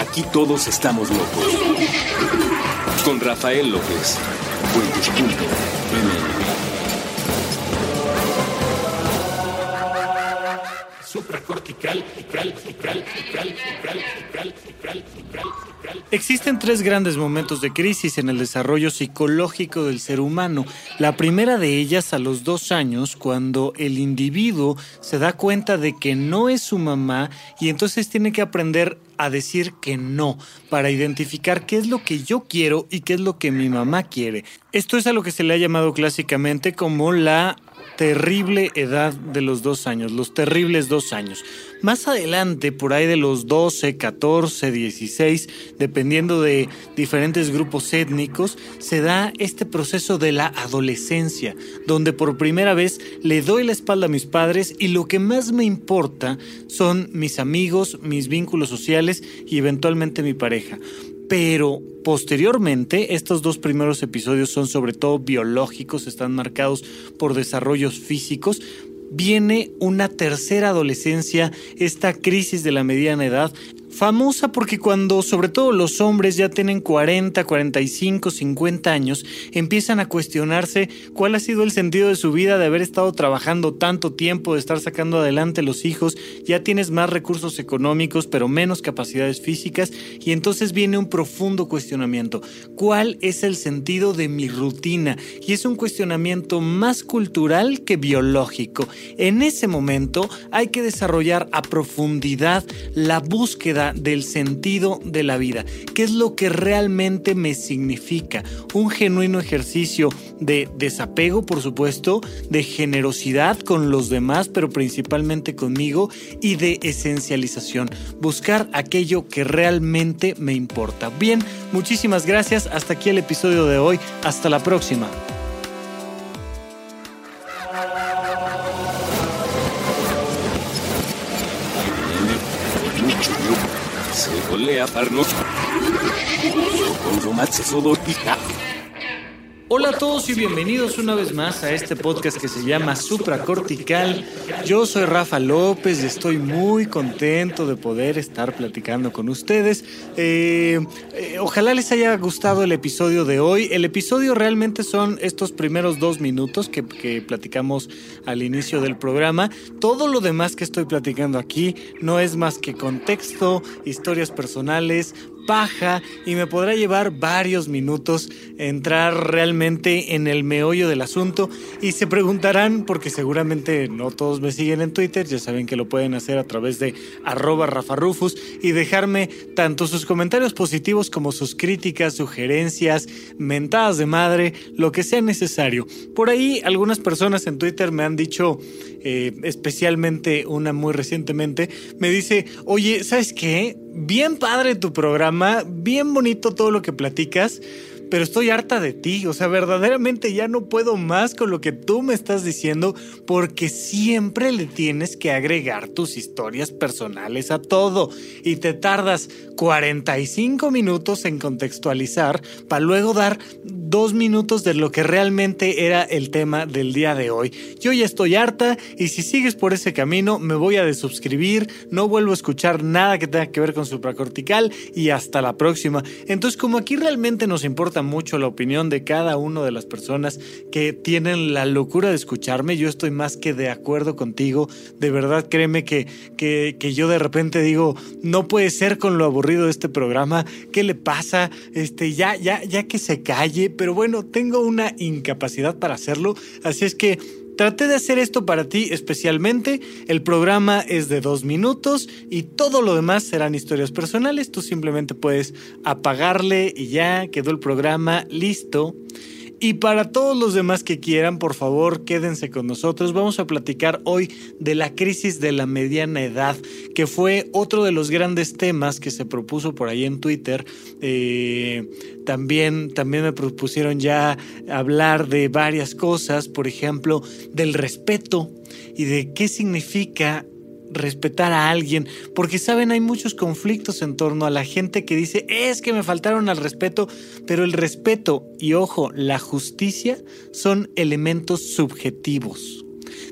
Aquí todos estamos locos. Con Rafael López. Supracortical, Existen tres grandes momentos de crisis en el desarrollo psicológico del ser humano. La primera de ellas a los dos años, cuando el individuo se da cuenta de que no es su mamá y entonces tiene que aprender a decir que no para identificar qué es lo que yo quiero y qué es lo que mi mamá quiere. Esto es a lo que se le ha llamado clásicamente como la terrible edad de los dos años, los terribles dos años. Más adelante, por ahí de los 12, 14, 16, dependiendo de diferentes grupos étnicos, se da este proceso de la adolescencia, donde por primera vez le doy la espalda a mis padres y lo que más me importa son mis amigos, mis vínculos sociales y eventualmente mi pareja pero posteriormente estos dos primeros episodios son sobre todo biológicos, están marcados por desarrollos físicos. Viene una tercera adolescencia, esta crisis de la mediana edad, Famosa porque cuando sobre todo los hombres ya tienen 40, 45, 50 años, empiezan a cuestionarse cuál ha sido el sentido de su vida de haber estado trabajando tanto tiempo, de estar sacando adelante los hijos, ya tienes más recursos económicos pero menos capacidades físicas y entonces viene un profundo cuestionamiento. ¿Cuál es el sentido de mi rutina? Y es un cuestionamiento más cultural que biológico. En ese momento hay que desarrollar a profundidad la búsqueda del sentido de la vida, qué es lo que realmente me significa. Un genuino ejercicio de desapego, por supuesto, de generosidad con los demás, pero principalmente conmigo, y de esencialización. Buscar aquello que realmente me importa. Bien, muchísimas gracias. Hasta aquí el episodio de hoy. Hasta la próxima. Lea Parnos. Hola a todos y bienvenidos una vez más a este podcast que se llama Supracortical. Yo soy Rafa López y estoy muy contento de poder estar platicando con ustedes. Eh, eh, ojalá les haya gustado el episodio de hoy. El episodio realmente son estos primeros dos minutos que, que platicamos al inicio del programa. Todo lo demás que estoy platicando aquí no es más que contexto, historias personales, paja y me podrá llevar varios minutos entrar realmente en el meollo del asunto y se preguntarán, porque seguramente no todos me siguen en Twitter, ya saben que lo pueden hacer a través de arroba rafarufus y dejarme tanto sus comentarios positivos como sus críticas, sugerencias, mentadas de madre, lo que sea necesario. Por ahí algunas personas en Twitter me han dicho, eh, especialmente una muy recientemente, me dice, oye, ¿sabes qué? Bien padre tu programa, bien bonito todo lo que platicas, pero estoy harta de ti, o sea, verdaderamente ya no puedo más con lo que tú me estás diciendo porque siempre le tienes que agregar tus historias personales a todo y te tardas 45 minutos en contextualizar para luego dar dos minutos de lo que realmente era el tema del día de hoy. Yo ya estoy harta y si sigues por ese camino me voy a desuscribir, no vuelvo a escuchar nada que tenga que ver con supracortical y hasta la próxima. Entonces como aquí realmente nos importa mucho la opinión de cada una de las personas que tienen la locura de escucharme, yo estoy más que de acuerdo contigo, de verdad créeme que, que, que yo de repente digo, no puede ser con lo aburrido de este programa, ¿qué le pasa? Este, ya, ya, ya que se calle, pero bueno, tengo una incapacidad para hacerlo, así es que Traté de hacer esto para ti especialmente. El programa es de dos minutos y todo lo demás serán historias personales. Tú simplemente puedes apagarle y ya quedó el programa listo. Y para todos los demás que quieran, por favor, quédense con nosotros. Vamos a platicar hoy de la crisis de la mediana edad, que fue otro de los grandes temas que se propuso por ahí en Twitter. Eh, también, también me propusieron ya hablar de varias cosas, por ejemplo, del respeto y de qué significa respetar a alguien, porque saben, hay muchos conflictos en torno a la gente que dice, es que me faltaron al respeto, pero el respeto y ojo, la justicia son elementos subjetivos.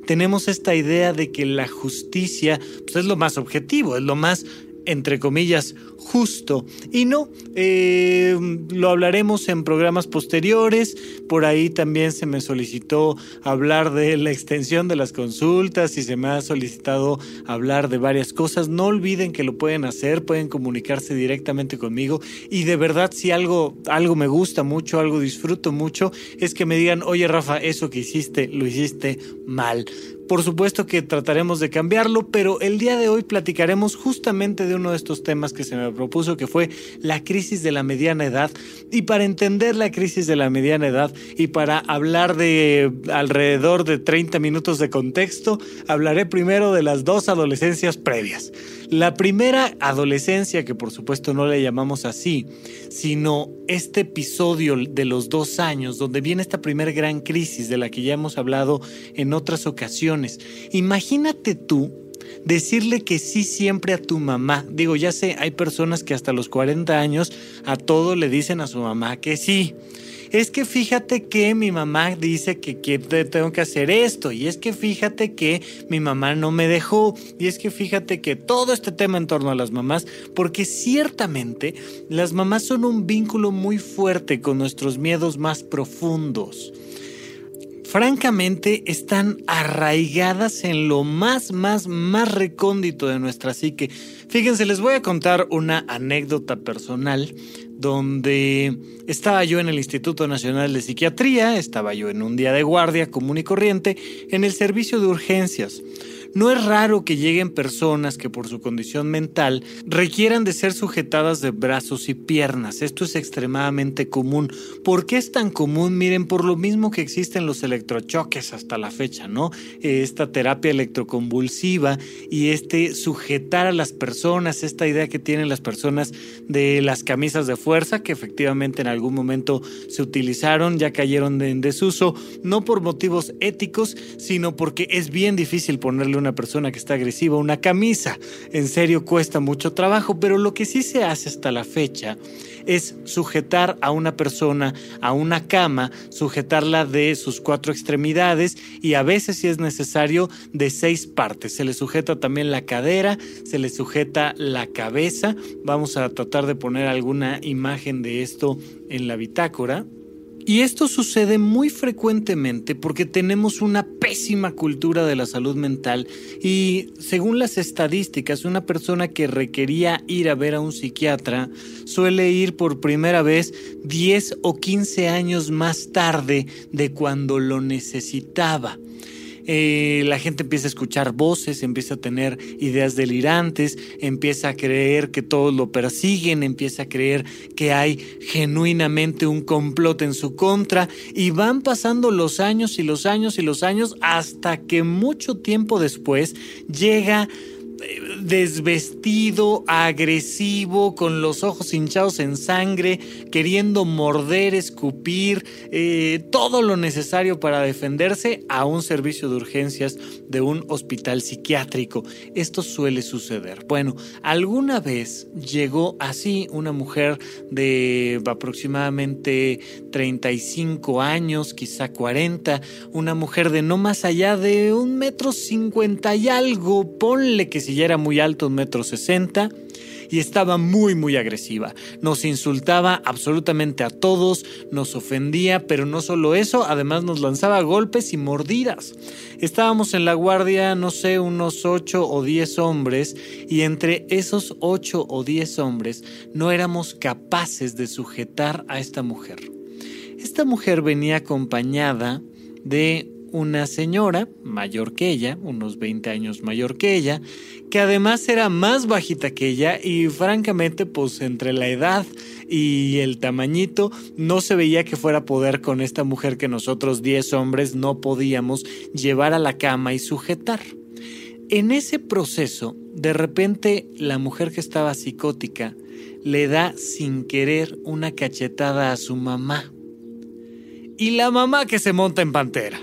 Tenemos esta idea de que la justicia pues, es lo más objetivo, es lo más entre comillas, justo. Y no, eh, lo hablaremos en programas posteriores. Por ahí también se me solicitó hablar de la extensión de las consultas y se me ha solicitado hablar de varias cosas. No olviden que lo pueden hacer, pueden comunicarse directamente conmigo. Y de verdad, si algo, algo me gusta mucho, algo disfruto mucho, es que me digan, oye Rafa, eso que hiciste, lo hiciste mal por supuesto que trataremos de cambiarlo, pero el día de hoy platicaremos justamente de uno de estos temas que se me propuso, que fue la crisis de la mediana edad. Y para entender la crisis de la mediana edad y para hablar de alrededor de 30 minutos de contexto, hablaré primero de las dos adolescencias previas. La primera adolescencia, que por supuesto no le llamamos así, sino este episodio de los dos años, donde viene esta primera gran crisis de la que ya hemos hablado en otras ocasiones. Imagínate tú decirle que sí siempre a tu mamá. Digo, ya sé, hay personas que hasta los 40 años a todo le dicen a su mamá que sí es que fíjate que mi mamá dice que, tengo que hacer esto, y es que fíjate que mi mamá no me dejó, y es que fíjate que todo este tema en torno a las mamás, porque ciertamente las mamás son un vínculo muy fuerte con nuestros miedos más profundos francamente están arraigadas en lo más, más, más recóndito de nuestra psique. Fíjense, les voy a contar una anécdota personal donde estaba yo en el Instituto Nacional de Psiquiatría, estaba yo en un día de guardia común y corriente en el servicio de urgencias. No es raro que lleguen personas que por su condición mental requieran de ser sujetadas de brazos y piernas. Esto es extremadamente común. ¿Por qué es tan común? Miren, por lo mismo que existen los electrochoques hasta la fecha, ¿no? Esta terapia electroconvulsiva y este sujetar a las personas, esta idea que tienen las personas de las camisas de fuerza, que efectivamente en algún momento se utilizaron, ya cayeron en desuso, no por motivos éticos, sino porque es bien difícil ponerle una persona que está agresiva una camisa. En serio cuesta mucho trabajo, pero lo que sí se hace hasta la fecha es sujetar a una persona a una cama, sujetarla de sus cuatro extremidades y a veces si es necesario de seis partes. Se le sujeta también la cadera, se le sujeta la cabeza. Vamos a tratar de poner alguna imagen de esto en la bitácora. Y esto sucede muy frecuentemente porque tenemos una pésima cultura de la salud mental y según las estadísticas, una persona que requería ir a ver a un psiquiatra suele ir por primera vez 10 o 15 años más tarde de cuando lo necesitaba. Eh, la gente empieza a escuchar voces, empieza a tener ideas delirantes, empieza a creer que todos lo persiguen, empieza a creer que hay genuinamente un complot en su contra. Y van pasando los años y los años y los años hasta que mucho tiempo después llega desvestido, agresivo, con los ojos hinchados en sangre, queriendo morder, escupir, eh, todo lo necesario para defenderse a un servicio de urgencias de un hospital psiquiátrico. Esto suele suceder. Bueno, alguna vez llegó así una mujer de aproximadamente 35 años, quizá 40, una mujer de no más allá de un metro cincuenta y algo, ponle que si era muy alto, un metro sesenta, y estaba muy muy agresiva. Nos insultaba absolutamente a todos, nos ofendía, pero no solo eso, además nos lanzaba golpes y mordidas. Estábamos en la guardia, no sé, unos ocho o diez hombres, y entre esos ocho o diez hombres no éramos capaces de sujetar a esta mujer. Esta mujer venía acompañada de una señora mayor que ella, unos 20 años mayor que ella, que además era más bajita que ella y francamente pues entre la edad y el tamañito no se veía que fuera poder con esta mujer que nosotros 10 hombres no podíamos llevar a la cama y sujetar. En ese proceso, de repente la mujer que estaba psicótica le da sin querer una cachetada a su mamá. Y la mamá que se monta en pantera.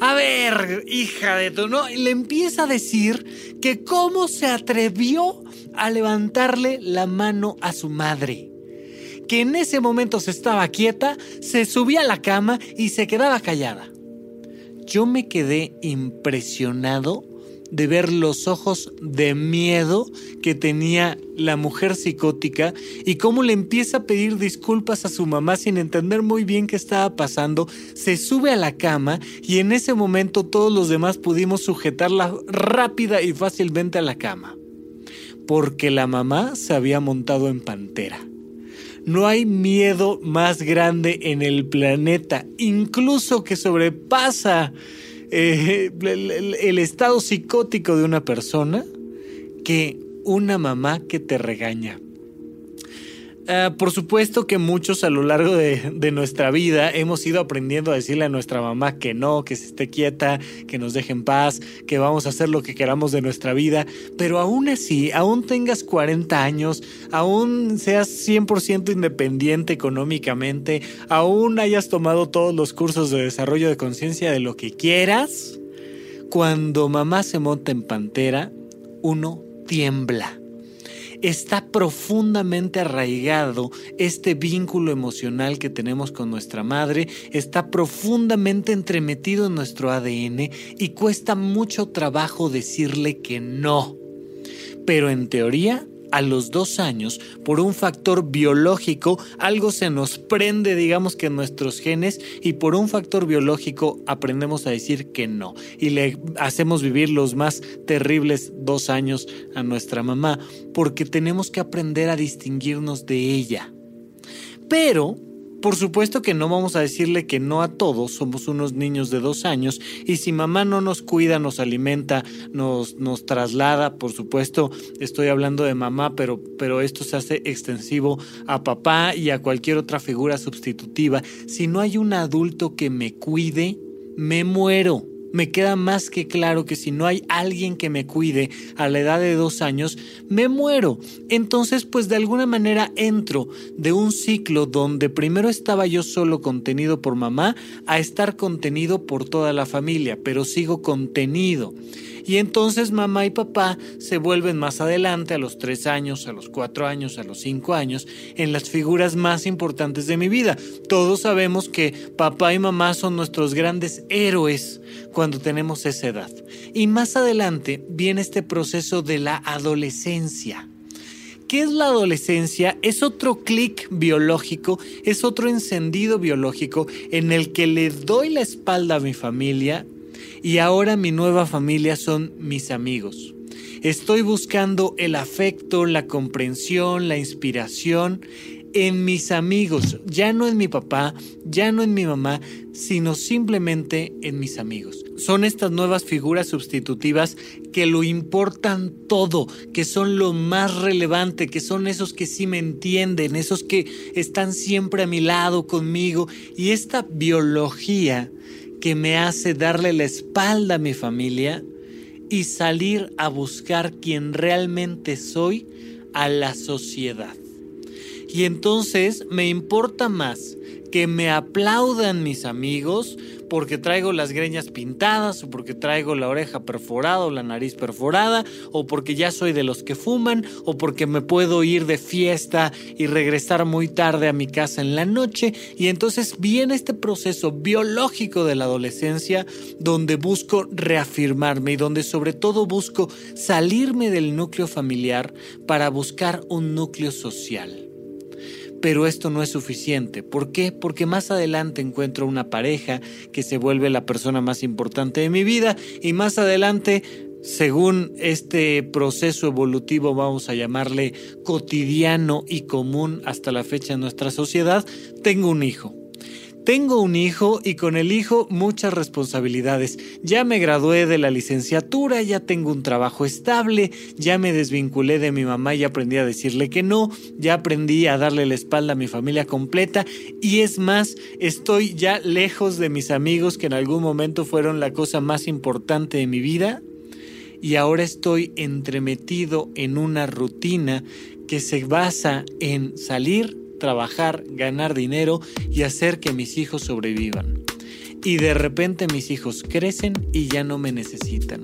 A ver, hija de tu, ¿no? Y le empieza a decir que cómo se atrevió a levantarle la mano a su madre. Que en ese momento se estaba quieta, se subía a la cama y se quedaba callada. Yo me quedé impresionado de ver los ojos de miedo que tenía la mujer psicótica y cómo le empieza a pedir disculpas a su mamá sin entender muy bien qué estaba pasando, se sube a la cama y en ese momento todos los demás pudimos sujetarla rápida y fácilmente a la cama, porque la mamá se había montado en pantera. No hay miedo más grande en el planeta, incluso que sobrepasa eh, el, estado psicótico de una persona, que una mamá que te regaña. Ah, por supuesto que muchos a lo largo de, de, nuestra vida hemos ido aprendiendo a decirle a nuestra mamá que no, que se esté quieta, que nos deje en paz, que vamos a hacer lo que queramos de nuestra vida, pero aún así, aún tengas 40 años, aún seas 100% independiente económicamente, aún hayas tomado todos los cursos de desarrollo de conciencia de lo que quieras, cuando mamá se monta en pantera, uno tiembla está profundamente arraigado este vínculo emocional que tenemos con nuestra madre, está profundamente entremetido en nuestro ADN y cuesta mucho trabajo decirle que no. Pero en teoría a los dos años, por un factor biológico, algo se nos prende, digamos que en nuestros genes, y por un factor biológico aprendemos a decir que no. Y le hacemos vivir los más terribles dos años a nuestra mamá, porque tenemos que aprender a distinguirnos de ella. Pero por supuesto que no vamos a decirle que no a todos, somos unos niños de dos años y si mamá no nos cuida, nos alimenta, nos, nos traslada, por supuesto, estoy hablando de mamá, pero, pero esto se hace extensivo a papá y a cualquier otra figura sustitutiva. Si no hay un adulto que me cuide, me muero me queda más que claro que si no hay alguien que me cuide a la edad de dos años, me muero. Entonces, pues de alguna manera entro de un ciclo donde primero estaba yo solo contenido por mamá a estar contenido por toda la familia, pero sigo contenido. Y entonces mamá y papá se vuelven más adelante, a los tres años, a los cuatro años, a los cinco años, en las figuras más importantes de mi vida. Todos sabemos que papá y mamá son nuestros grandes héroes cuando tenemos esa edad. Y más adelante viene este proceso de la adolescencia. ¿Qué es la adolescencia? Es otro clic biológico, es otro encendido biológico en el que le doy la espalda a mi familia y ahora mi nueva familia son mis amigos. Estoy buscando el afecto, la comprensión, la inspiración en mis amigos, ya no en mi papá, ya no en mi mamá, sino simplemente en mis amigos. Son estas nuevas figuras sustitutivas que lo importan todo, que son lo más relevante, que son esos que sí me entienden, esos que están siempre a mi lado conmigo. Y esta biología que me hace darle la espalda a mi familia y salir a buscar quien realmente soy a la sociedad. Y entonces me importa más que me aplaudan mis amigos porque traigo las greñas pintadas o porque traigo la oreja perforada o la nariz perforada o porque ya soy de los que fuman o porque me puedo ir de fiesta y regresar muy tarde a mi casa en la noche y entonces viene este proceso biológico de la adolescencia donde busco reafirmarme y donde sobre todo busco salirme del núcleo familiar para buscar un núcleo social. Pero esto no es suficiente. ¿Por qué? Porque más adelante encuentro una pareja que se vuelve la persona más importante de mi vida y más adelante según este proceso evolutivo, vamos a llamarle cotidiano y común hasta la fecha en nuestra sociedad, tengo un hijo. Tengo un hijo y con el hijo muchas responsabilidades. Ya me gradué de la licenciatura, ya tengo un trabajo estable, ya me desvinculé de mi mamá y aprendí a decirle que no, ya aprendí a darle la espalda a mi familia completa y es más, estoy ya lejos de mis amigos que en algún momento fueron la cosa más importante de mi vida y ahora estoy entremetido en una rutina que se basa en salir trabajar, ganar dinero y hacer que mis hijos sobrevivan. Y de repente mis hijos crecen y ya no me necesitan.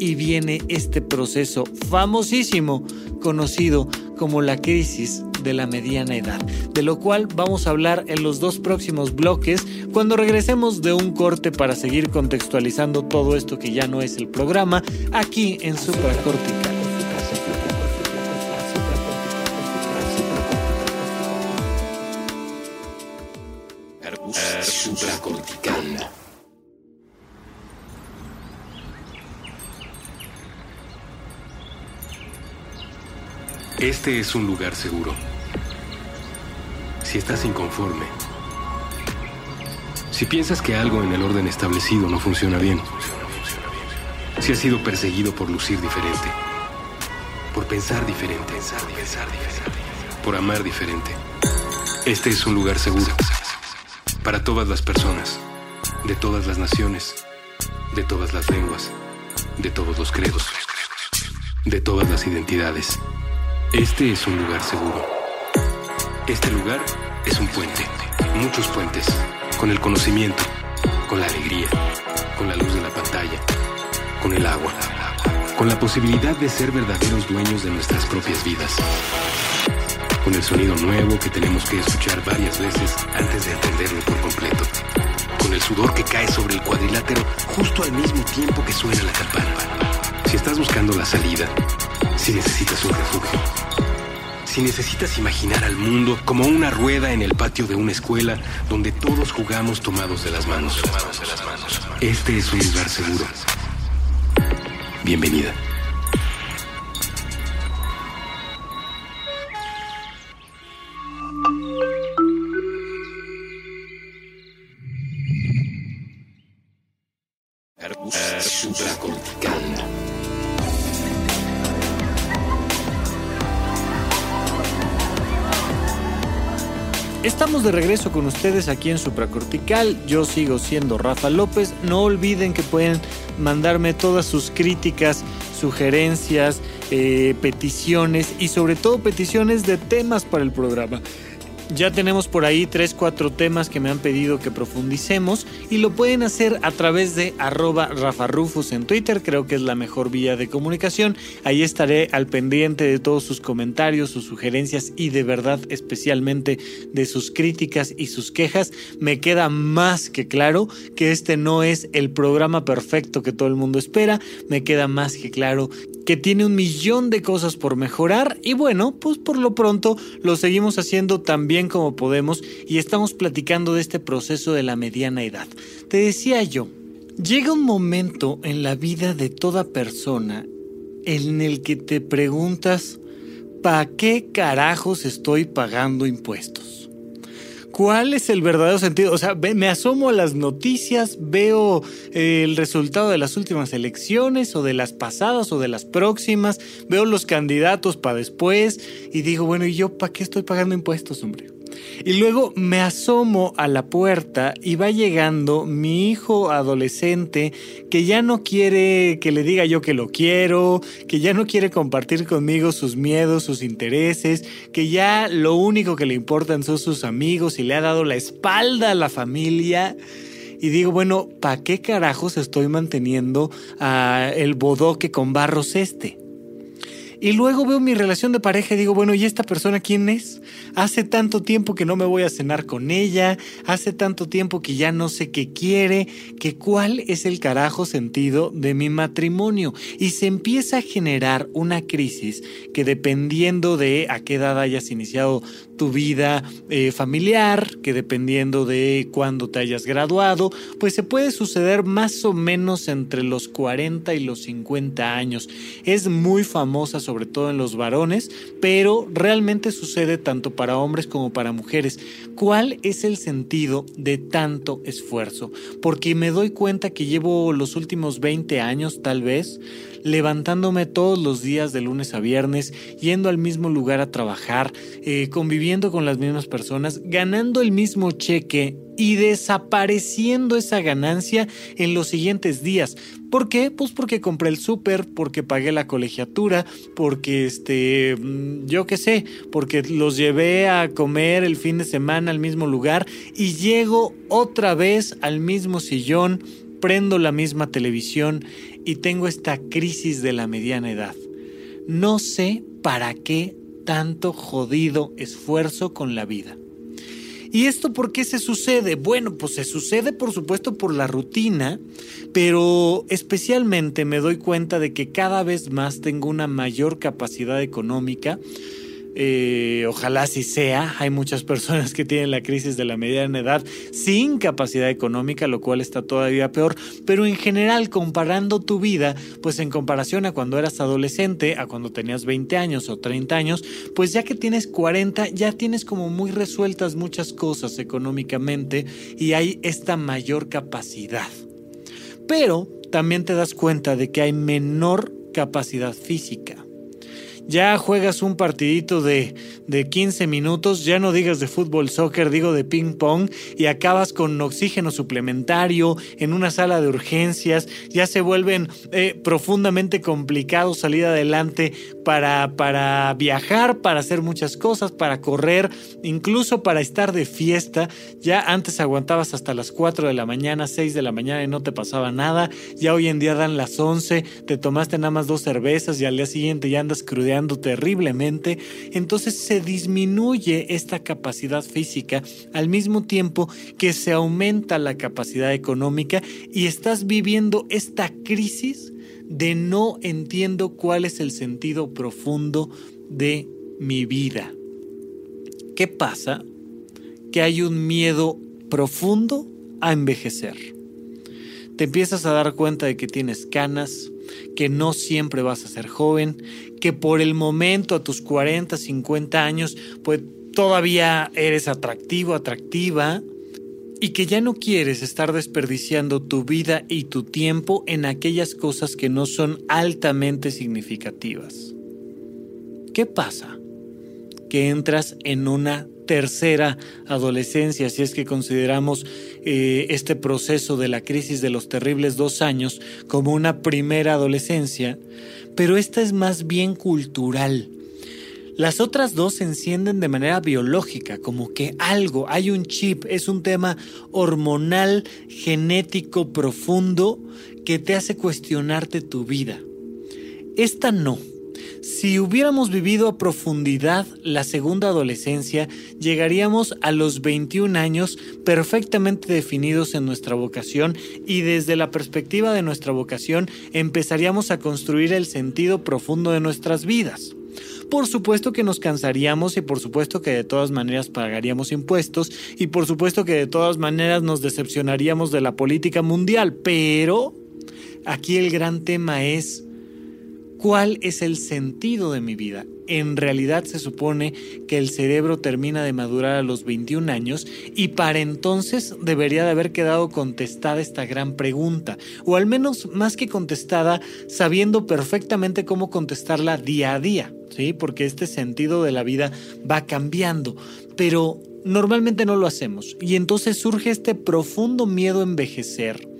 Y viene este proceso famosísimo conocido como la crisis de la mediana edad, de lo cual vamos a hablar en los dos próximos bloques cuando regresemos de un corte para seguir contextualizando todo esto que ya no es el programa aquí en Supracortical. Este es un lugar seguro. Si estás inconforme, si piensas que algo en el orden establecido no funciona bien, si has sido perseguido por lucir diferente, por pensar diferente, por amar diferente, este es un lugar seguro para todas las personas, de todas las naciones, de todas las lenguas, de todos los credos, de todas las identidades. Este es un lugar seguro. Este lugar es un puente, muchos puentes, con el conocimiento, con la alegría, con la luz de la pantalla, con el agua, con la posibilidad de ser verdaderos dueños de nuestras propias vidas, con el sonido nuevo que tenemos que escuchar varias veces antes de entenderlo por completo, con el sudor que cae sobre el cuadrilátero justo al mismo tiempo que suena la campana. Si estás buscando la salida, si necesitas un refugio, si necesitas imaginar al mundo como una rueda en el patio de una escuela donde todos jugamos tomados de las manos. Este es un lugar seguro. Bienvenida. Estamos de regreso con ustedes aquí en Supracortical. Yo sigo siendo Rafa López. No olviden que pueden mandarme todas sus críticas, sugerencias, eh, peticiones y sobre todo peticiones de temas para el programa. Ya tenemos por ahí 3, 4 temas que me han pedido que profundicemos y lo pueden hacer a través de arroba rafarufus en Twitter, creo que es la mejor vía de comunicación. Ahí estaré al pendiente de todos sus comentarios, sus sugerencias y de verdad especialmente de sus críticas y sus quejas. Me queda más que claro que este no es el programa perfecto que todo el mundo espera, me queda más que claro que tiene un millón de cosas por mejorar y bueno, pues por lo pronto lo seguimos haciendo tan bien como podemos y estamos platicando de este proceso de la mediana edad. Te decía yo, llega un momento en la vida de toda persona en el que te preguntas, ¿para qué carajos estoy pagando impuestos? ¿Cuál es el verdadero sentido? O sea, me asomo a las noticias, veo eh, el resultado de las últimas elecciones o de las pasadas o de las próximas, veo los candidatos para después y digo, bueno, ¿y yo para qué estoy pagando impuestos, hombre? Y luego me asomo a la puerta y va llegando mi hijo adolescente que ya no quiere que le diga yo que lo quiero, que ya no quiere compartir conmigo sus miedos, sus intereses, que ya lo único que le importan son sus amigos y le ha dado la espalda a la familia. Y digo, bueno, ¿para qué carajos estoy manteniendo a el bodoque con barros este? Y luego veo mi relación de pareja y digo, bueno, ¿y esta persona quién es? Hace tanto tiempo que no me voy a cenar con ella, hace tanto tiempo que ya no sé qué quiere, que cuál es el carajo sentido de mi matrimonio. Y se empieza a generar una crisis que dependiendo de a qué edad hayas iniciado tu vida eh, familiar, que dependiendo de cuándo te hayas graduado, pues se puede suceder más o menos entre los 40 y los 50 años. Es muy famosa sobre todo en los varones, pero realmente sucede tanto para hombres como para mujeres. ¿Cuál es el sentido de tanto esfuerzo? Porque me doy cuenta que llevo los últimos 20 años tal vez levantándome todos los días de lunes a viernes, yendo al mismo lugar a trabajar, eh, conviviendo con las mismas personas, ganando el mismo cheque y desapareciendo esa ganancia en los siguientes días. ¿Por qué? Pues porque compré el súper, porque pagué la colegiatura, porque este, mm, yo qué sé, porque los llevé a comer el fin de semana al mismo lugar y llego otra vez al mismo sillón, prendo la misma televisión y tengo esta crisis de la mediana edad. No sé para qué tanto jodido esfuerzo con la vida. ¿Y esto por qué se sucede? Bueno, pues se sucede por supuesto por la rutina, pero especialmente me doy cuenta de que cada vez más tengo una mayor capacidad económica eh, ojalá así sea. Hay muchas personas que tienen la crisis de la mediana edad sin capacidad económica, lo cual está todavía peor. Pero en general, comparando tu vida, pues en comparación a cuando eras adolescente, a cuando tenías 20 años o 30 años, pues ya que tienes 40, ya tienes como muy resueltas muchas cosas económicamente y hay esta mayor capacidad. Pero también te das cuenta de que hay menor capacidad física ya juegas un partidito de, de 15 minutos, ya no digas de fútbol, soccer, digo de ping pong, y acabas con oxígeno suplementario en una sala de urgencias, ya se vuelven eh, profundamente complicados salir adelante para, para viajar, para hacer muchas cosas, para correr, incluso para estar de fiesta. Ya antes aguantabas hasta las 4 de la mañana, 6 de la mañana y no te pasaba nada, ya hoy en día dan las 11, te tomaste nada más dos cervezas y al día siguiente ya andas crudeando terriblemente, entonces se disminuye esta capacidad física al mismo tiempo que se aumenta la capacidad económica y estás viviendo esta crisis de no entiendo cuál es el sentido profundo de mi vida. ¿Qué pasa? Que hay un miedo profundo a envejecer. Te empiezas a dar cuenta de que tienes canas, que no siempre vas a ser joven, que por el momento a tus 40, 50 años, pues todavía eres atractivo, atractiva, y que ya no quieres estar desperdiciando tu vida y tu tiempo en aquellas cosas que no son altamente significativas. ¿Qué pasa? Que entras en una tercera adolescencia, si es que consideramos eh, este proceso de la crisis de los terribles dos años como una primera adolescencia, pero esta es más bien cultural. Las otras dos se encienden de manera biológica, como que algo, hay un chip, es un tema hormonal, genético, profundo, que te hace cuestionarte tu vida. Esta no. Si hubiéramos vivido a profundidad la segunda adolescencia, llegaríamos a los 21 años perfectamente definidos en nuestra vocación y desde la perspectiva de nuestra vocación empezaríamos a construir el sentido profundo de nuestras vidas. Por supuesto que nos cansaríamos y por supuesto que de todas maneras pagaríamos impuestos y por supuesto que de todas maneras nos decepcionaríamos de la política mundial, pero aquí el gran tema es ¿Cuál es el sentido de mi vida? En realidad se supone que el cerebro termina de madurar a los 21 años y para entonces debería de haber quedado contestada esta gran pregunta, o al menos más que contestada, sabiendo perfectamente cómo contestarla día a día, ¿sí? Porque este sentido de la vida va cambiando, pero normalmente no lo hacemos y entonces surge este profundo miedo a envejecer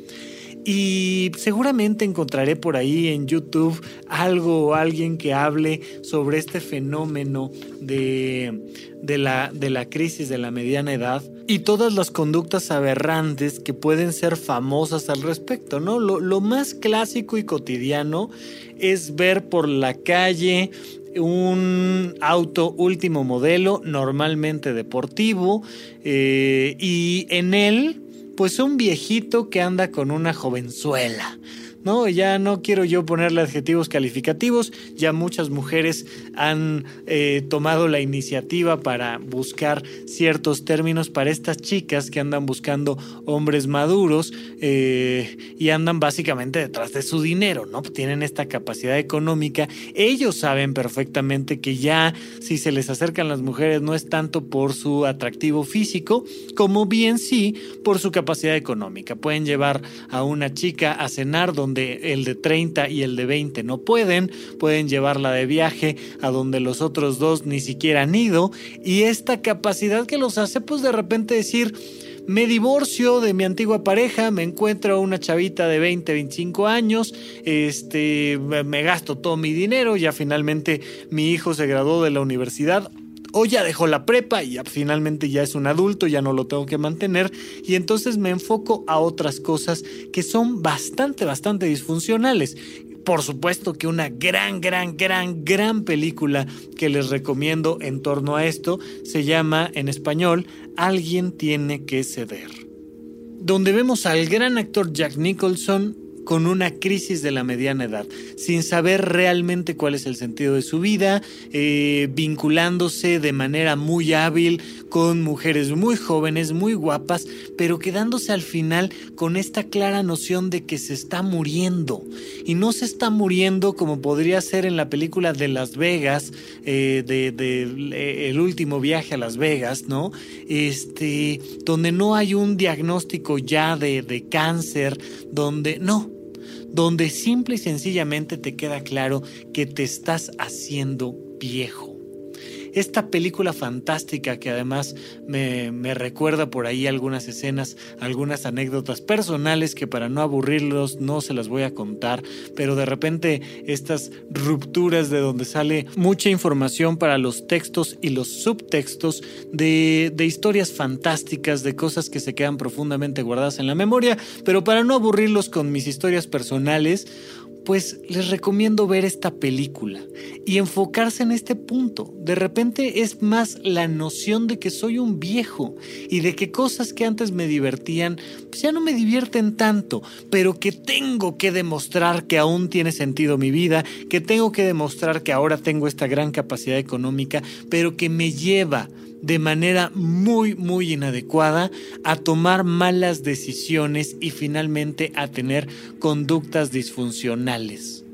y seguramente encontraré por ahí en YouTube algo o alguien que hable sobre este fenómeno de, de, la, de la crisis de la mediana edad y todas las conductas aberrantes que pueden ser famosas al respecto, ¿no? Lo, lo más clásico y cotidiano es ver por la calle un auto último modelo, normalmente deportivo, eh, y en él pues un viejito que anda con una jovenzuela. ¿No? Ya no quiero yo ponerle adjetivos calificativos, ya muchas mujeres han eh, tomado la iniciativa para buscar ciertos términos para estas chicas que andan buscando hombres maduros eh, y andan básicamente detrás de su dinero, ¿no? Tienen esta capacidad económica, ellos saben perfectamente que ya si se les acercan las mujeres no es tanto por su atractivo físico, como bien sí por su capacidad económica. Pueden llevar a una chica a cenar donde el de 30 y el de 20 no pueden, pueden llevarla de viaje a donde los otros dos ni siquiera han ido. Y esta capacidad que los hace pues de repente decir me divorcio de mi antigua pareja, me encuentro una chavita de 20, 25 años, este, me gasto todo mi dinero, ya finalmente mi hijo se graduó de la universidad, o ya dejó la prepa y finalmente ya es un adulto, ya no lo tengo que mantener y entonces me enfoco a otras cosas que son bastante, bastante disfuncionales. por supuesto que una gran, gran, gran, gran película que les recomiendo en torno a esto se llama en español Alguien tiene que ceder. Donde vemos al gran actor Jack Nicholson con una crisis de la mediana edad, sin saber realmente cuál es el sentido de su vida, eh, vinculándose de manera muy hábil con mujeres muy jóvenes, muy guapas, pero quedándose al final con esta clara noción de que se está muriendo. Y no se está muriendo como podría ser en la película de Las Vegas, eh, de, eh, El último viaje a Las Vegas, ¿no? Este, donde no hay un diagnóstico ya de, de cáncer, donde no, donde simple y sencillamente te queda claro que te estás haciendo viejo. Esta película fantástica que además me, recuerda por ahí algunas escenas, algunas anécdotas personales que para no aburrirlos no se las voy a contar, pero de repente estas rupturas de donde sale mucha información para los textos y los subtextos de, de historias fantásticas, de cosas que se quedan profundamente guardadas en la memoria, pero para no aburrirlos con mis historias personales, pues les recomiendo ver esta película y enfocarse en este punto. De repente es más la noción de que soy un viejo y de que cosas que antes me divertían, pues ya no me divierten tanto, pero que tengo que demostrar que aún tiene sentido mi vida, que tengo que demostrar que ahora tengo esta gran capacidad económica, pero que me lleva de manera muy, muy inadecuada a tomar malas decisiones y finalmente a tener conductas disfuncionales.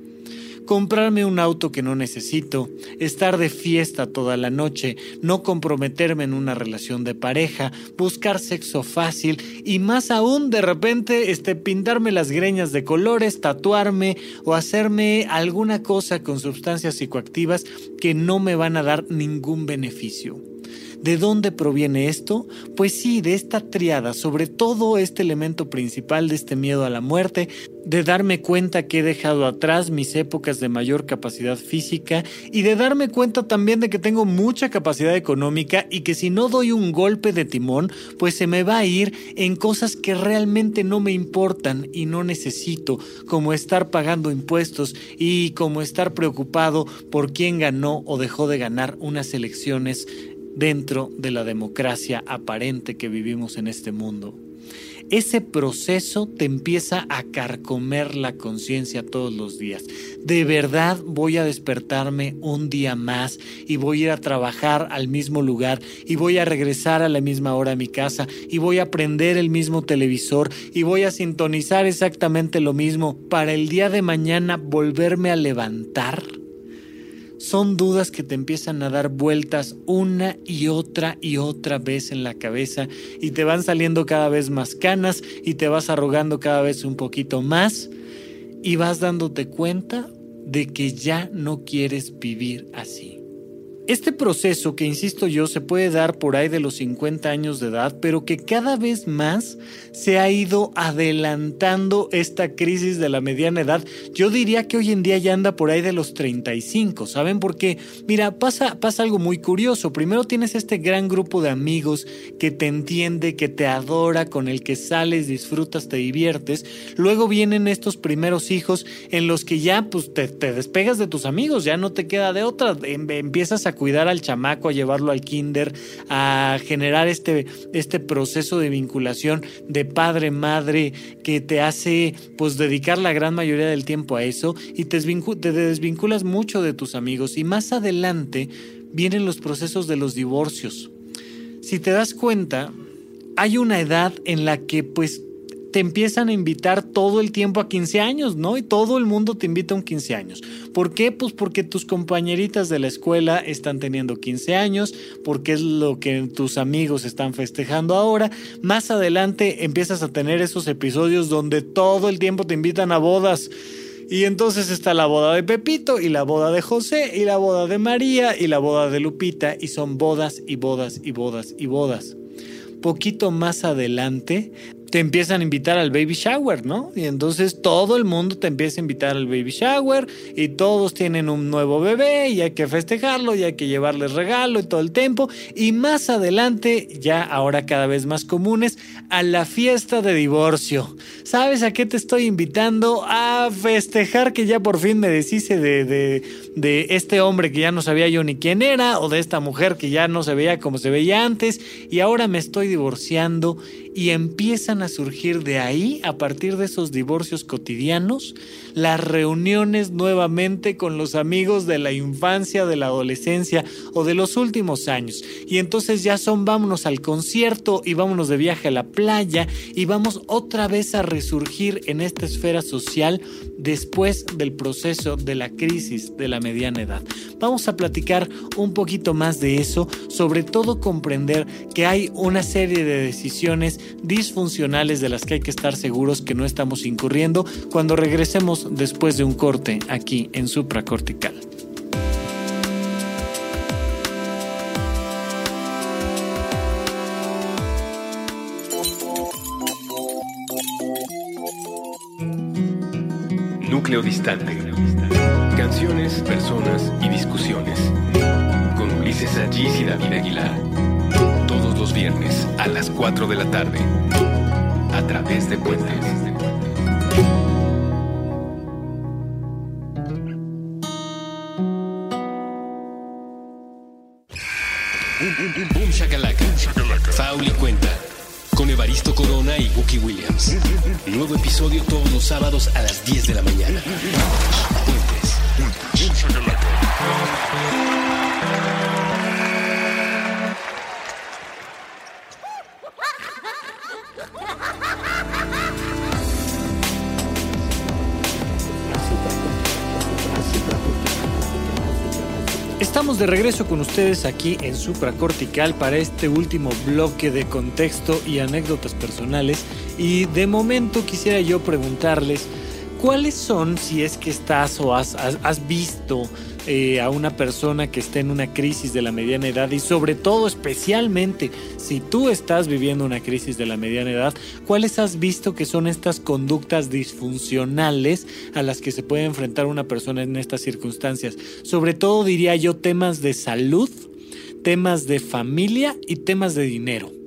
Comprarme un auto que no necesito, estar de fiesta toda la noche, no comprometerme en una relación de pareja, buscar sexo fácil y más aún de repente este, pintarme las greñas de colores, tatuarme o hacerme alguna cosa con sustancias psicoactivas que no me van a dar ningún beneficio. ¿De dónde proviene esto? Pues sí, de esta triada, sobre todo este elemento principal de este miedo a la muerte, de darme cuenta que he dejado atrás mis épocas de mayor capacidad física y de darme cuenta también de que tengo mucha capacidad económica y que si no doy un golpe de timón, pues se me va a ir en cosas que realmente no me importan y no necesito, como estar pagando impuestos y como estar preocupado por quién ganó o dejó de ganar unas elecciones dentro de la democracia aparente que vivimos en este mundo. Ese proceso te empieza a carcomer la conciencia todos los días. De verdad voy a despertarme un día más y voy a ir a trabajar al mismo lugar y voy a regresar a la misma hora a mi casa y voy a prender el mismo televisor y voy a sintonizar exactamente lo mismo para el día de mañana volverme a levantar son dudas que te empiezan a dar vueltas una y otra y otra vez en la cabeza y te van saliendo cada vez más canas y te vas arrogando cada vez un poquito más y vas dándote cuenta de que ya no quieres vivir así. Este proceso que, insisto yo, se puede dar por ahí de los 50 años de edad, pero que cada vez más se ha ido adelantando esta crisis de la mediana edad. Yo diría que hoy en día ya anda por ahí de los 35, ¿saben? Porque, mira, pasa, pasa algo muy curioso. Primero tienes este gran grupo de amigos que te entiende, que te adora, con el que sales, disfrutas, te diviertes. Luego vienen estos primeros hijos en los que ya pues, te, te despegas de tus amigos, ya no te queda de otra. Em, empiezas a cuidar al chamaco, a llevarlo al kinder, a generar este, este proceso de vinculación de padre-madre que te hace pues dedicar la gran mayoría del tiempo a eso y te, te desvinculas mucho de tus amigos y más adelante vienen los procesos de los divorcios. Si te das cuenta, hay una edad en la que pues te empiezan a invitar todo el tiempo a 15 años, ¿no? Y todo el mundo te invita a un 15 años. ¿Por qué? Pues porque tus compañeritas de la escuela están teniendo 15 años, porque es lo que tus amigos están festejando ahora. Más adelante empiezas a tener esos episodios donde todo el tiempo te invitan a bodas. Y entonces está la boda de Pepito y la boda de José y la boda de María y la boda de Lupita y son bodas y bodas y bodas y bodas. Poquito más adelante te empiezan a invitar al baby shower, ¿no? Y entonces todo el mundo te empieza a invitar al baby shower y todos tienen un nuevo bebé y hay que festejarlo y hay que llevarles regalo y todo el tiempo. Y más adelante, ya ahora cada vez más comunes, a la fiesta de divorcio. ¿Sabes a qué te estoy invitando? A festejar que ya por fin me deshice de, de, de este hombre que ya no sabía yo ni quién era o de esta mujer que ya no se veía como se veía antes y ahora me estoy divorciando y empiezan a surgir de ahí, a partir de esos divorcios cotidianos, las reuniones nuevamente con los amigos de la infancia, de la adolescencia o de los últimos años. Y entonces ya son vámonos al concierto y vámonos de viaje a la playa y vamos otra vez a resurgir en esta esfera social después del proceso de la crisis de la mediana edad. Vamos a platicar un poquito más de eso, sobre todo comprender que hay una serie de decisiones disfuncionales de las que hay que estar seguros que no estamos incurriendo cuando regresemos después de un corte aquí en supracortical. Núcleo distante. Canciones, personas y discusiones. Con Ulises Allís y David Aguilar. Todos los viernes a las 4 de la tarde. A través de Puentes. Boom Shakalaka. Fauli Cuenta. Con Evaristo Corona y Wookie Williams. Nuevo episodio todos los sábados a las 10 de la mañana. Estamos de regreso con ustedes aquí en Supracortical para este último bloque de contexto y anécdotas personales. Y de momento quisiera yo preguntarles cuáles son, si es que estás o has, visto eh, a una persona que está en una crisis de la mediana edad y sobre todo especialmente si tú estás viviendo una crisis de la mediana edad, ¿cuáles has visto que son estas conductas disfuncionales a las que se puede enfrentar una persona en estas circunstancias? Sobre todo diría yo temas de salud, temas de familia y temas de dinero.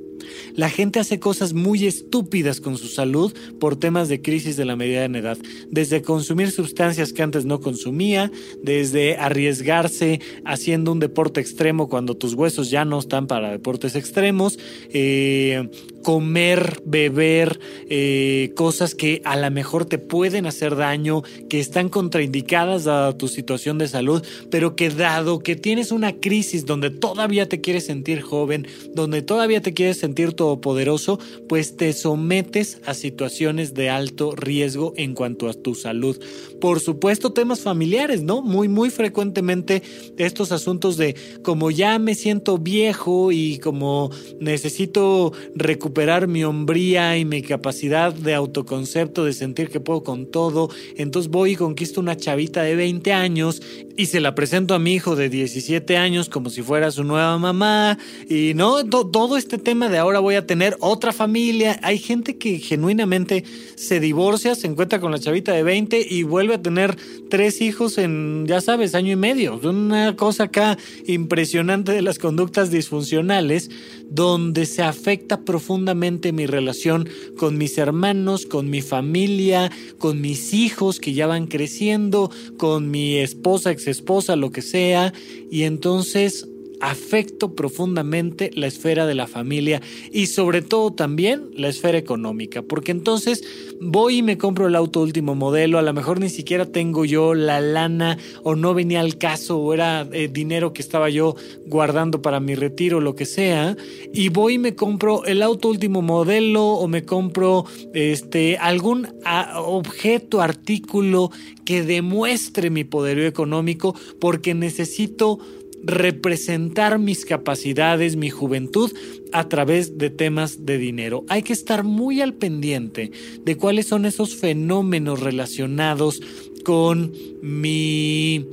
La gente hace cosas muy estúpidas con su salud por temas de crisis de la mediana edad. Desde consumir sustancias que antes no consumía, desde arriesgarse haciendo un deporte extremo cuando tus huesos ya no están para deportes extremos, eh, comer, beber, eh, cosas que a lo mejor te pueden hacer daño, que están contraindicadas dada tu situación de salud, pero que dado que tienes una crisis donde todavía te quieres sentir joven, donde todavía te quieres sentir todopoderoso, pues te sometes a situaciones de alto riesgo en cuanto a tu salud. Por supuesto, temas familiares, ¿no? Muy, muy frecuentemente estos asuntos de como ya me siento viejo y como necesito recuperar mi hombría y mi capacidad de autoconcepto, de sentir que puedo con todo, entonces voy y conquisto una chavita de 20 años y se la presento a mi hijo de 17 años como si fuera su nueva mamá y no, To- todo este tema de ahora voy a tener otra familia. Hay gente que genuinamente se divorcia, se encuentra con la chavita de 20 y vuelve a tener tres hijos en, ya sabes, año y medio. Una cosa acá impresionante de las conductas disfuncionales donde se afecta profundamente mi relación con mis hermanos, con mi familia, con mis hijos que ya van creciendo, con mi esposa, exesposa, lo que sea, y entonces afecto profundamente la esfera de la familia y sobre todo también la esfera económica, porque entonces voy y me compro el auto último modelo, a lo mejor ni siquiera tengo yo la lana o no venía al caso o era eh, dinero que estaba yo guardando para mi retiro, lo que sea, y voy y me compro el auto último modelo o me compro este algún objeto, artículo que demuestre mi poderío económico porque necesito representar mis capacidades, mi juventud a través de temas de dinero. Hay que estar muy al pendiente de cuáles son esos fenómenos relacionados con mi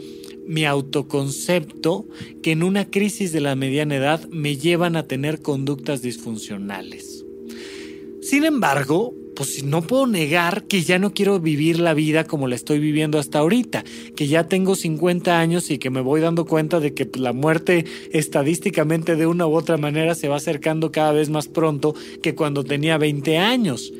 mi autoconcepto que en una crisis de la mediana edad me llevan a tener conductas disfuncionales. Sin embargo, pues no puedo negar que ya no quiero vivir la vida como la estoy viviendo hasta ahorita, que ya tengo 50 años y que me voy dando cuenta de que pues, la muerte estadísticamente de una u otra manera se va acercando cada vez más pronto que cuando tenía 20 años.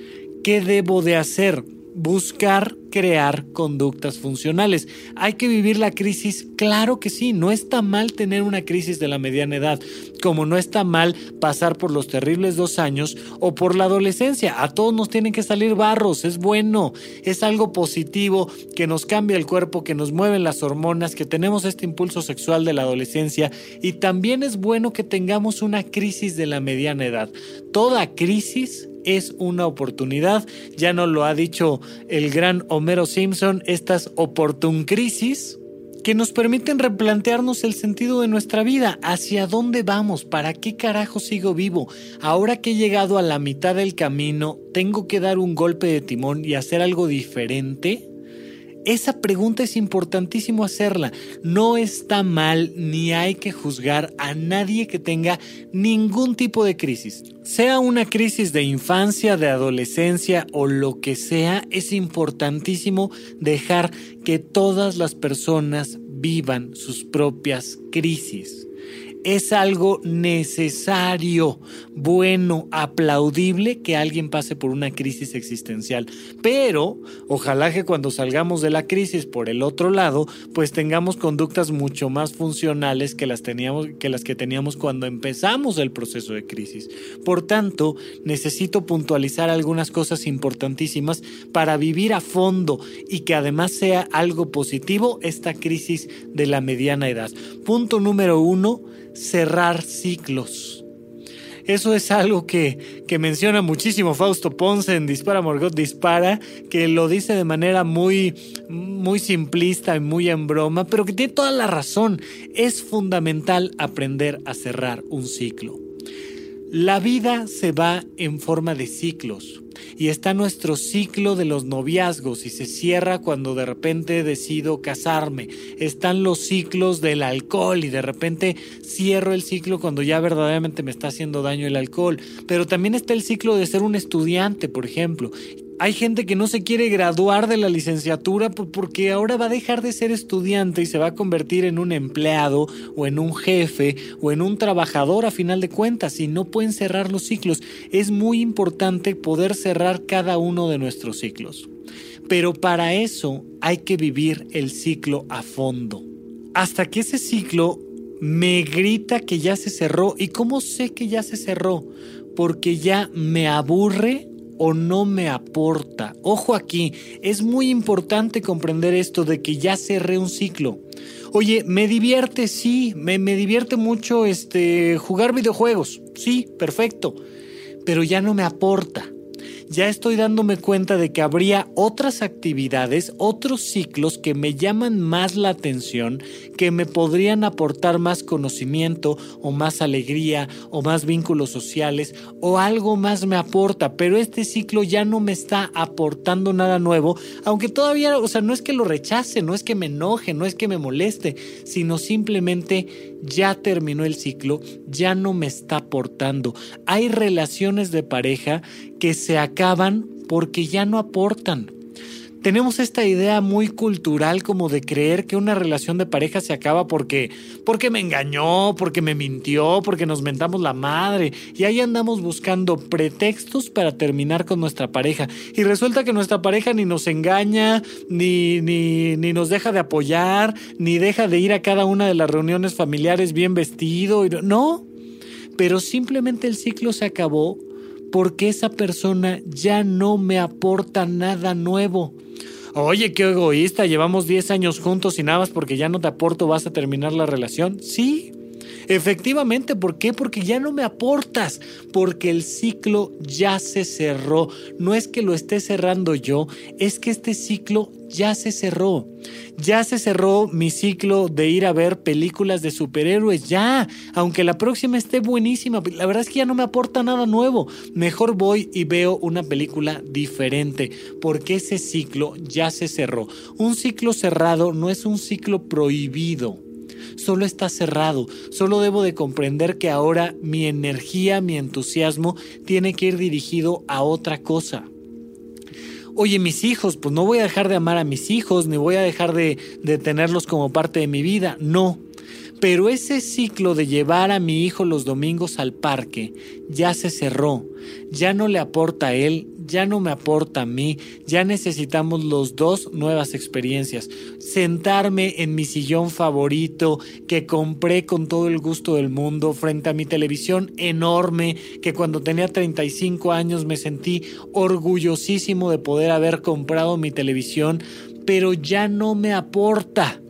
¿Qué debo de hacer? Buscar crear conductas funcionales. ¿Hay que vivir la crisis? Claro que sí, no está mal tener una crisis de la mediana edad, como no está mal pasar por los terribles dos años o por la adolescencia. A todos nos tienen que salir barros, es bueno, es algo positivo que nos cambia el cuerpo, que nos mueven las hormonas, que tenemos este impulso sexual de la adolescencia y también es bueno que tengamos una crisis de la mediana edad. Toda crisis es una oportunidad. Ya nos lo ha dicho el gran Homero Simpson, estas oportun crisis que nos permiten replantearnos el sentido de nuestra vida, hacia dónde vamos, para qué carajo sigo vivo. Ahora que he llegado a la mitad del camino, tengo que dar un golpe de timón y hacer algo diferente. Esa pregunta es importantísimo hacerla. No está mal ni hay que juzgar a nadie que tenga ningún tipo de crisis. Sea una crisis de infancia, de adolescencia o lo que sea, es importantísimo dejar que todas las personas vivan sus propias crisis es algo necesario, bueno, aplaudible que alguien pase por una crisis existencial. Pero ojalá que cuando salgamos de la crisis por el otro lado, pues tengamos conductas mucho más funcionales que las, teníamos, que, las que teníamos cuando empezamos el proceso de crisis. Por tanto, necesito puntualizar algunas cosas importantísimas para vivir a fondo y que además sea algo positivo esta crisis de la mediana edad. Punto número uno, cerrar ciclos. Eso es algo que, que, menciona muchísimo Fausto Ponce en Dispara Morgot Dispara, que lo dice de manera muy, muy simplista y muy en broma, pero que tiene toda la razón. Es fundamental aprender a cerrar un ciclo. La vida se va en forma de ciclos y está nuestro ciclo de los noviazgos y se cierra cuando de repente decido casarme. Están los ciclos del alcohol y de repente cierro el ciclo cuando ya verdaderamente me está haciendo daño el alcohol. Pero también está el ciclo de ser un estudiante, por ejemplo. Hay gente que no se quiere graduar de la licenciatura porque ahora va a dejar de ser estudiante y se va a convertir en un empleado o en un jefe o en un trabajador a final de cuentas y no pueden cerrar los ciclos. Es muy importante poder cerrar cada uno de nuestros ciclos. Pero para eso hay que vivir el ciclo a fondo. Hasta que ese ciclo me grita que ya se cerró. ¿Y cómo sé que ya se cerró? Porque ya me aburre o no me aporta. Ojo aquí, es muy importante comprender esto de que ya cerré un ciclo. Oye, me divierte, sí, me, me divierte mucho este, jugar videojuegos, sí, perfecto, pero ya no me aporta ya estoy dándome cuenta de que habría otras actividades, otros ciclos que me llaman más la atención, que me podrían aportar más conocimiento o más alegría o más vínculos sociales o algo más me aporta, pero este ciclo ya no me está aportando nada nuevo, aunque todavía, o sea, no es que lo rechace, no es que me enoje, no es que me moleste, sino simplemente ya terminó el ciclo, ya no me está aportando. Hay relaciones de pareja que se acaban porque ya no aportan. Tenemos esta idea muy cultural como de creer que una relación de pareja se acaba porque porque me engañó, porque me mintió, porque nos mentamos la madre. Y ahí andamos buscando pretextos para terminar con nuestra pareja. Y resulta que nuestra pareja ni nos engaña, ni ni ni nos deja de apoyar, ni deja de ir a cada una de las reuniones familiares bien vestido, no, pero simplemente el ciclo se acabó porque esa persona ya no me aporta nada nuevo. Oye, qué egoísta, llevamos 10 años juntos y nada más porque ya no te aporto vas a terminar la relación. Sí, Efectivamente, ¿por qué? Porque ya no me aportas, porque el ciclo ya se cerró. No es que lo esté cerrando yo, es que este ciclo ya se cerró. Ya se cerró mi ciclo de ir a ver películas de superhéroes, ya, aunque la próxima esté buenísima, la verdad es que ya no me aporta nada nuevo. Mejor voy y veo una película diferente, porque ese ciclo ya se cerró. Un ciclo cerrado no es un ciclo prohibido solo está cerrado, solo debo de comprender que ahora mi energía, mi entusiasmo tiene que ir dirigido a otra cosa. Oye, mis hijos, pues no voy a dejar de amar a mis hijos, ni voy a dejar de, de tenerlos como parte de mi vida, no. Pero ese ciclo de llevar a mi hijo los domingos al parque ya se cerró, ya no le aporta a él, ya no me aporta a mí, ya necesitamos los dos nuevas experiencias. Sentarme en mi sillón favorito que compré con todo el gusto del mundo frente a mi televisión enorme que cuando tenía 35 años me sentí orgullosísimo de poder haber comprado mi televisión, pero ya no me aporta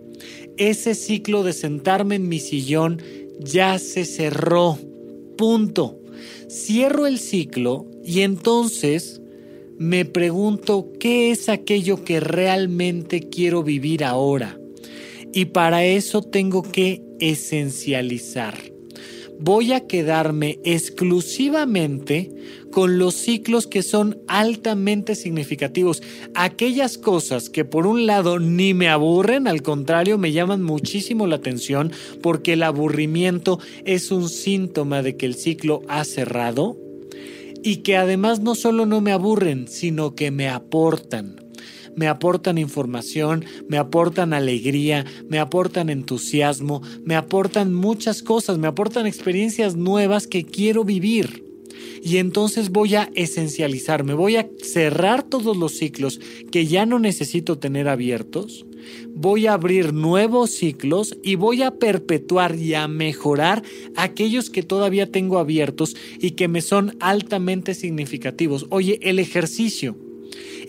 ese ciclo de sentarme en mi sillón ya se cerró. Punto. Cierro el ciclo y entonces me pregunto qué es aquello que realmente quiero vivir ahora. Y para eso tengo que esencializar voy a quedarme exclusivamente con los ciclos que son altamente significativos. Aquellas cosas que por un lado ni me aburren, al contrario, me llaman muchísimo la atención porque el aburrimiento es un síntoma de que el ciclo ha cerrado y que además no solo no me aburren, sino que me aportan me aportan información, me aportan alegría, me aportan entusiasmo, me aportan muchas cosas, me aportan experiencias nuevas que quiero vivir. Y entonces voy a esencializarme, voy a cerrar todos los ciclos que ya no necesito tener abiertos, voy a abrir nuevos ciclos y voy a perpetuar y a mejorar aquellos que todavía tengo abiertos y que me son altamente significativos. Oye, el ejercicio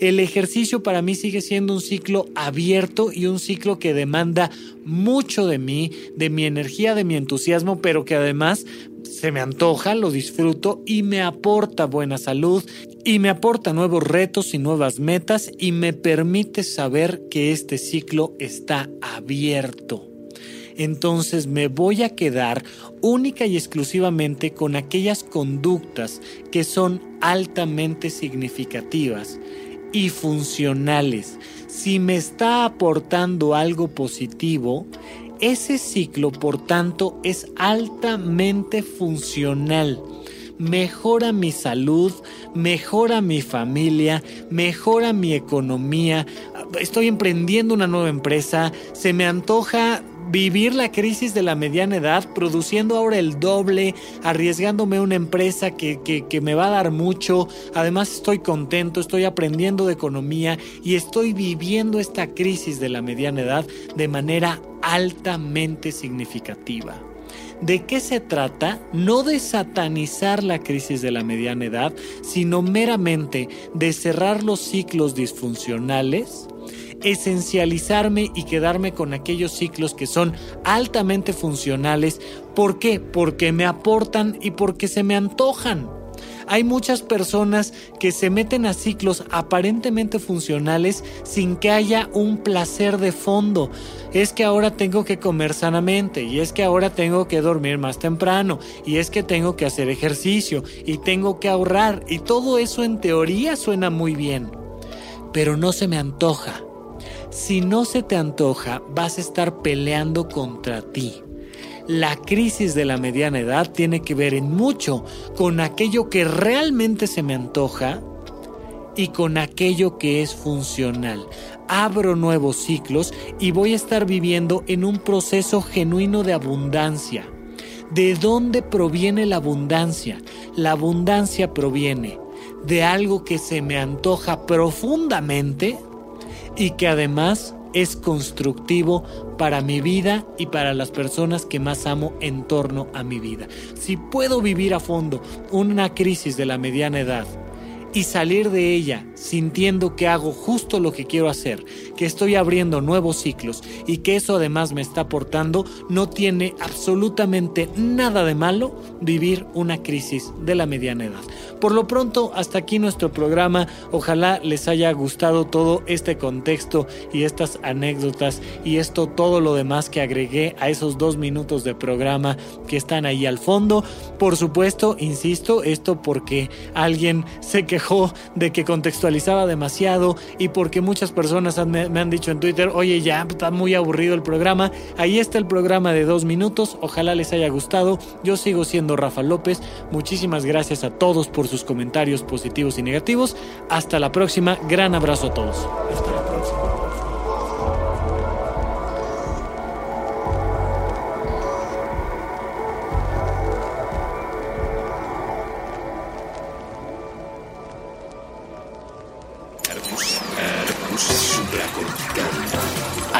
el ejercicio para mí sigue siendo un ciclo abierto y un ciclo que demanda mucho de mí, de mi energía, de mi entusiasmo, pero que además se me antoja, lo disfruto y me aporta buena salud y me aporta nuevos retos y nuevas metas y me permite saber que este ciclo está abierto. Entonces me voy a quedar única y exclusivamente con aquellas conductas que son altamente significativas y funcionales. Si me está aportando algo positivo, ese ciclo, por tanto, es altamente funcional. Mejora mi salud, mejora mi familia, mejora mi economía. Estoy emprendiendo una nueva empresa, se me antoja vivir la crisis de la mediana edad, produciendo ahora el doble, arriesgándome una empresa que, que, me va a dar mucho. Además estoy contento, estoy aprendiendo de economía y estoy viviendo esta crisis de la mediana edad de manera altamente significativa. ¿De qué se trata? No de satanizar la crisis de la mediana edad, sino meramente de cerrar los ciclos disfuncionales esencializarme y quedarme con aquellos ciclos que son altamente funcionales. ¿Por qué? Porque me aportan y porque se me antojan. Hay muchas personas que se meten a ciclos aparentemente funcionales sin que haya un placer de fondo. Es que ahora tengo que comer sanamente y es que ahora tengo que dormir más temprano y es que tengo que hacer ejercicio y tengo que ahorrar y todo eso en teoría suena muy bien, pero no se me antoja. Si no se te antoja, vas a estar peleando contra ti. La crisis de la mediana edad tiene que ver en mucho con aquello que realmente se me antoja y con aquello que es funcional. Abro nuevos ciclos y voy a estar viviendo en un proceso genuino de abundancia. ¿De dónde proviene la abundancia? La abundancia proviene de algo que se me antoja profundamente y que además es constructivo para mi vida y para las personas que más amo en torno a mi vida. Si puedo vivir a fondo una crisis de la mediana edad, y salir de ella sintiendo que hago justo lo que quiero hacer, que estoy abriendo nuevos ciclos y que eso además me está aportando, no tiene absolutamente nada de malo vivir una crisis de la mediana edad. Por lo pronto, hasta aquí nuestro programa. Ojalá les haya gustado todo este contexto y estas anécdotas y esto, todo lo demás que agregué a esos dos minutos de programa que están ahí al fondo. Por supuesto, insisto, esto porque alguien se que quejó de que contextualizaba demasiado y porque muchas personas han- me, han dicho en Twitter, oye, ya está muy aburrido el programa. Ahí está el programa de dos minutos. Ojalá les haya gustado. Yo sigo siendo Rafa López. Muchísimas gracias a todos por sus comentarios positivos y negativos. Hasta la próxima. Gran abrazo a todos. Hasta la próxima.